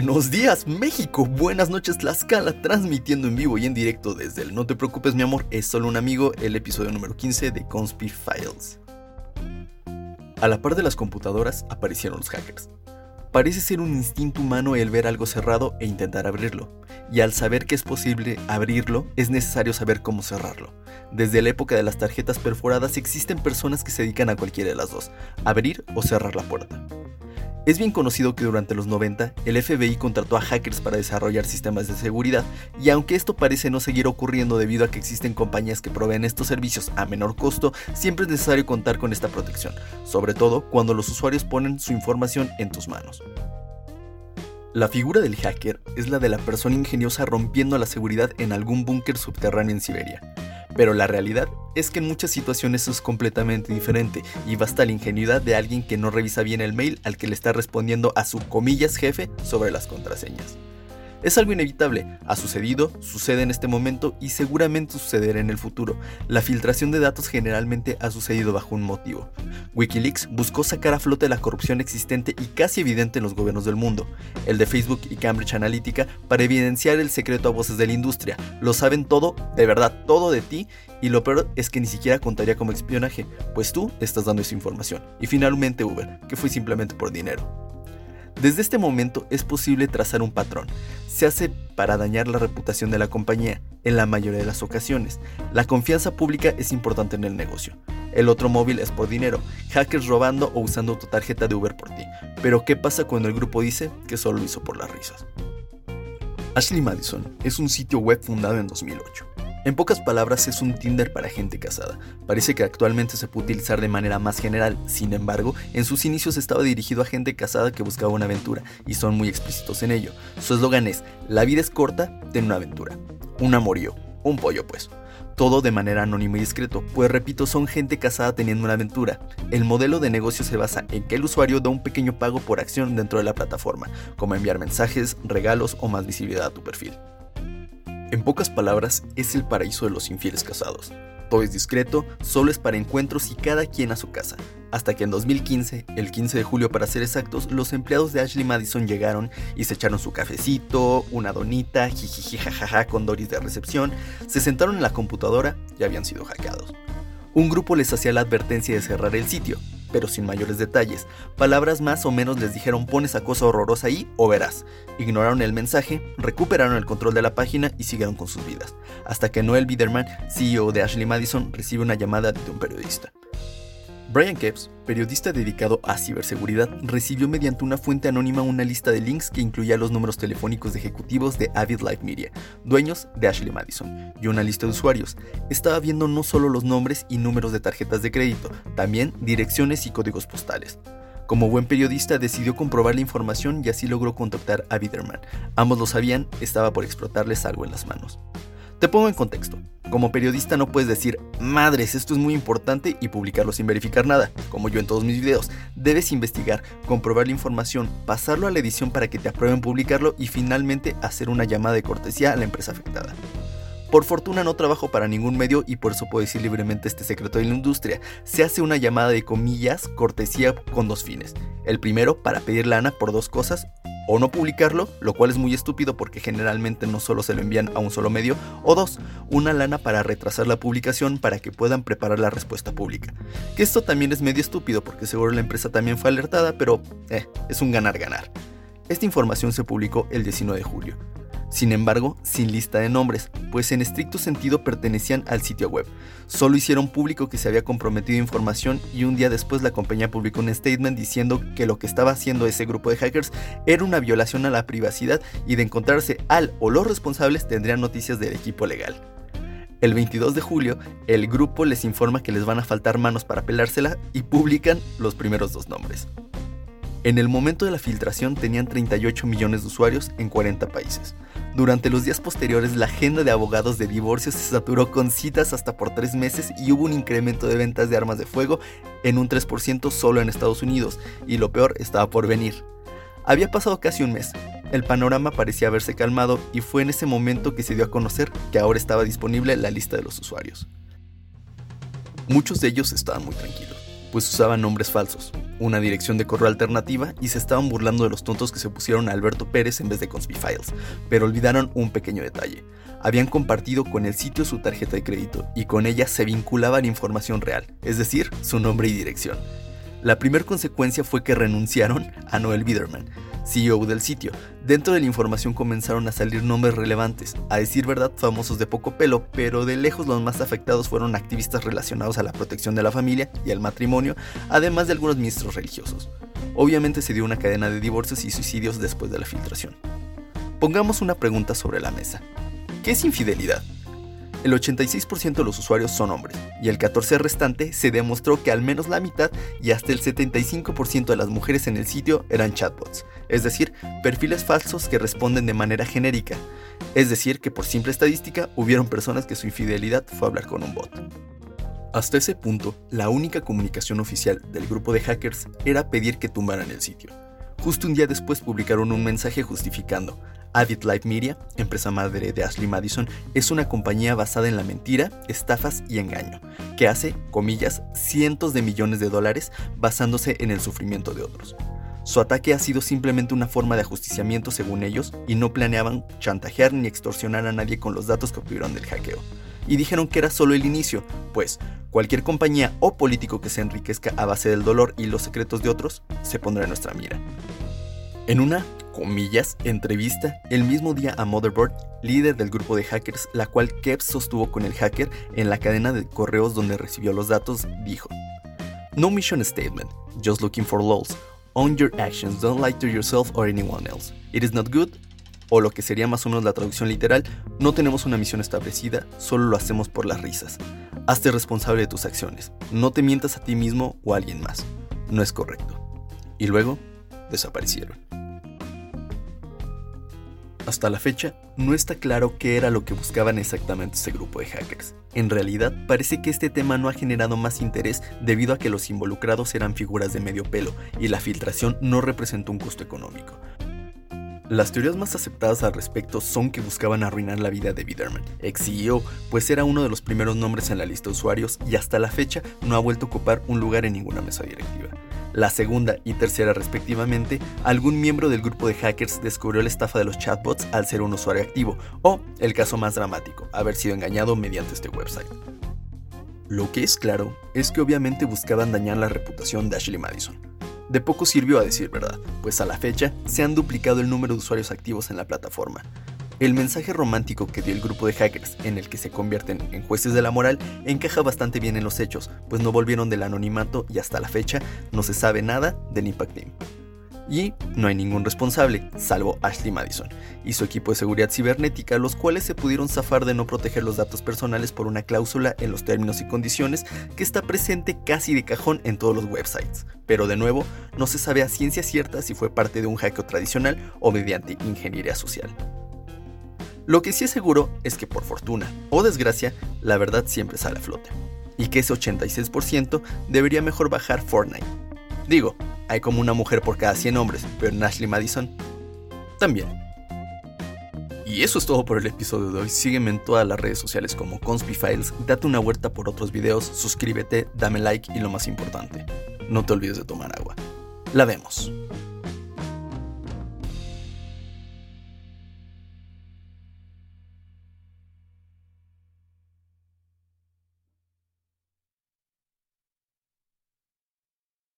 Buenos días México, buenas noches Tlaxcala, transmitiendo en vivo y en directo desde el No te preocupes mi amor, es solo un amigo, el episodio número 15 de Conspi Files. A la par de las computadoras aparecieron los hackers. Parece ser un instinto humano el ver algo cerrado e intentar abrirlo, y al saber que es posible abrirlo, es necesario saber cómo cerrarlo. Desde la época de las tarjetas perforadas existen personas que se dedican a cualquiera de las dos, abrir o cerrar la puerta. Es bien conocido que durante los 90 el FBI contrató a hackers para desarrollar sistemas de seguridad y aunque esto parece no seguir ocurriendo debido a que existen compañías que proveen estos servicios a menor costo, siempre es necesario contar con esta protección, sobre todo cuando los usuarios ponen su información en tus manos. La figura del hacker es la de la persona ingeniosa rompiendo la seguridad en algún búnker subterráneo en Siberia. Pero la realidad es que en muchas situaciones es completamente diferente y basta la ingenuidad de alguien que no revisa bien el mail al que le está respondiendo a su comillas jefe sobre las contraseñas. Es algo inevitable, ha sucedido, sucede en este momento y seguramente sucederá en el futuro. La filtración de datos generalmente ha sucedido bajo un motivo. Wikileaks buscó sacar a flote la corrupción existente y casi evidente en los gobiernos del mundo, el de Facebook y Cambridge Analytica, para evidenciar el secreto a voces de la industria. Lo saben todo, de verdad todo de ti, y lo peor es que ni siquiera contaría como espionaje, pues tú estás dando esa información. Y finalmente Uber, que fue simplemente por dinero. Desde este momento es posible trazar un patrón. Se hace para dañar la reputación de la compañía, en la mayoría de las ocasiones. La confianza pública es importante en el negocio. El otro móvil es por dinero, hackers robando o usando tu tarjeta de Uber por ti. Pero ¿qué pasa cuando el grupo dice que solo lo hizo por las risas? Ashley Madison es un sitio web fundado en 2008. En pocas palabras, es un Tinder para gente casada. Parece que actualmente se puede utilizar de manera más general, sin embargo, en sus inicios estaba dirigido a gente casada que buscaba una aventura, y son muy explícitos en ello. Su eslogan es, la vida es corta, ten una aventura. Un amorío, un pollo pues. Todo de manera anónima y discreto, pues repito, son gente casada teniendo una aventura. El modelo de negocio se basa en que el usuario da un pequeño pago por acción dentro de la plataforma, como enviar mensajes, regalos o más visibilidad a tu perfil. En pocas palabras, es el paraíso de los infieles casados. Todo es discreto, solo es para encuentros y cada quien a su casa. Hasta que en 2015, el 15 de julio para ser exactos, los empleados de Ashley Madison llegaron y se echaron su cafecito, una donita, jijiji jajaja con Doris de recepción, se sentaron en la computadora y habían sido hackeados. Un grupo les hacía la advertencia de cerrar el sitio, pero sin mayores detalles. Palabras más o menos les dijeron pon esa cosa horrorosa ahí o verás. Ignoraron el mensaje, recuperaron el control de la página y siguieron con sus vidas. Hasta que Noel Biderman, CEO de Ashley Madison, recibe una llamada de un periodista. Brian Kepps, periodista dedicado a ciberseguridad, recibió mediante una fuente anónima una lista de links que incluía los números telefónicos de ejecutivos de Avid Live Media, dueños de Ashley Madison, y una lista de usuarios. Estaba viendo no solo los nombres y números de tarjetas de crédito, también direcciones y códigos postales. Como buen periodista decidió comprobar la información y así logró contactar a Biderman. Ambos lo sabían, estaba por explotarles algo en las manos. Te pongo en contexto. Como periodista no puedes decir, madres, esto es muy importante y publicarlo sin verificar nada, como yo en todos mis videos. Debes investigar, comprobar la información, pasarlo a la edición para que te aprueben publicarlo y finalmente hacer una llamada de cortesía a la empresa afectada. Por fortuna no trabajo para ningún medio y por eso puedo decir libremente este secreto de la industria. Se hace una llamada de comillas cortesía con dos fines. El primero para pedir lana por dos cosas o no publicarlo, lo cual es muy estúpido porque generalmente no solo se lo envían a un solo medio, o dos, una lana para retrasar la publicación para que puedan preparar la respuesta pública. Que esto también es medio estúpido porque seguro la empresa también fue alertada, pero eh, es un ganar-ganar. Esta información se publicó el 19 de julio sin embargo, sin lista de nombres, pues en estricto sentido pertenecían al sitio web. Solo hicieron público que se había comprometido información y un día después la compañía publicó un statement diciendo que lo que estaba haciendo ese grupo de hackers era una violación a la privacidad y de encontrarse al o los responsables tendrían noticias del equipo legal. El 22 de julio, el grupo les informa que les van a faltar manos para pelársela y publican los primeros dos nombres. En el momento de la filtración tenían 38 millones de usuarios en 40 países. Durante los días posteriores, la agenda de abogados de divorcio se saturó con citas hasta por tres meses y hubo un incremento de ventas de armas de fuego en un 3% solo en Estados Unidos, y lo peor estaba por venir. Había pasado casi un mes, el panorama parecía haberse calmado y fue en ese momento que se dio a conocer que ahora estaba disponible la lista de los usuarios. Muchos de ellos estaban muy tranquilos pues usaban nombres falsos, una dirección de correo alternativa y se estaban burlando de los tontos que se pusieron a Alberto Pérez en vez de Files, pero olvidaron un pequeño detalle. Habían compartido con el sitio su tarjeta de crédito y con ella se vinculaba la información real, es decir, su nombre y dirección. La primera consecuencia fue que renunciaron a Noel Biderman, CEO del sitio. Dentro de la información comenzaron a salir nombres relevantes, a decir verdad famosos de poco pelo, pero de lejos los más afectados fueron activistas relacionados a la protección de la familia y al matrimonio, además de algunos ministros religiosos. Obviamente se dio una cadena de divorcios y suicidios después de la filtración. Pongamos una pregunta sobre la mesa. ¿Qué es infidelidad? El 86% de los usuarios son hombres, y el 14% restante se demostró que al menos la mitad y hasta el 75% de las mujeres en el sitio eran chatbots, es decir, perfiles falsos que responden de manera genérica. Es decir, que por simple estadística hubieron personas que su infidelidad fue hablar con un bot. Hasta ese punto, la única comunicación oficial del grupo de hackers era pedir que tumbaran el sitio. Justo un día después publicaron un mensaje justificando, Avid Live Media, empresa madre de Ashley Madison, es una compañía basada en la mentira, estafas y engaño, que hace, comillas, cientos de millones de dólares basándose en el sufrimiento de otros. Su ataque ha sido simplemente una forma de ajusticiamiento según ellos y no planeaban chantajear ni extorsionar a nadie con los datos que obtuvieron del hackeo. Y dijeron que era solo el inicio, pues cualquier compañía o político que se enriquezca a base del dolor y los secretos de otros se pondrá en nuestra mira. En una comillas, entrevista el mismo día a Motherboard, líder del grupo de hackers, la cual Kevs sostuvo con el hacker en la cadena de correos donde recibió los datos, dijo: No mission statement, just looking for lols. Own your actions, don't lie to yourself or anyone else. It is not good. O lo que sería más o menos la traducción literal, no tenemos una misión establecida, solo lo hacemos por las risas. Hazte responsable de tus acciones, no te mientas a ti mismo o a alguien más. No es correcto. Y luego, desaparecieron. Hasta la fecha, no está claro qué era lo que buscaban exactamente ese grupo de hackers. En realidad, parece que este tema no ha generado más interés debido a que los involucrados eran figuras de medio pelo y la filtración no representó un costo económico. Las teorías más aceptadas al respecto son que buscaban arruinar la vida de Biderman, ex CEO, pues era uno de los primeros nombres en la lista de usuarios y hasta la fecha no ha vuelto a ocupar un lugar en ninguna mesa directiva la segunda y tercera respectivamente, algún miembro del grupo de hackers descubrió la estafa de los chatbots al ser un usuario activo, o, el caso más dramático, haber sido engañado mediante este website. Lo que es claro es que obviamente buscaban dañar la reputación de Ashley Madison. De poco sirvió a decir verdad, pues a la fecha se han duplicado el número de usuarios activos en la plataforma, el mensaje romántico que dio el grupo de hackers, en el que se convierten en jueces de la moral, encaja bastante bien en los hechos, pues no volvieron del anonimato y hasta la fecha no se sabe nada del Impact Team. Y no hay ningún responsable, salvo Ashley Madison y su equipo de seguridad cibernética, los cuales se pudieron zafar de no proteger los datos personales por una cláusula en los términos y condiciones que está presente casi de cajón en todos los websites. Pero de nuevo, no se sabe a ciencia cierta si fue parte de un hackeo tradicional o mediante ingeniería social. Lo que sí es seguro es que por fortuna o desgracia, la verdad siempre sale a flote. Y que ese 86% debería mejor bajar Fortnite. Digo, hay como una mujer por cada 100 hombres, pero en Ashley Madison también. Y eso es todo por el episodio de hoy. Sígueme en todas las redes sociales como Conspifiles, date una vuelta por otros videos, suscríbete, dame like y lo más importante, no te olvides de tomar agua. La vemos.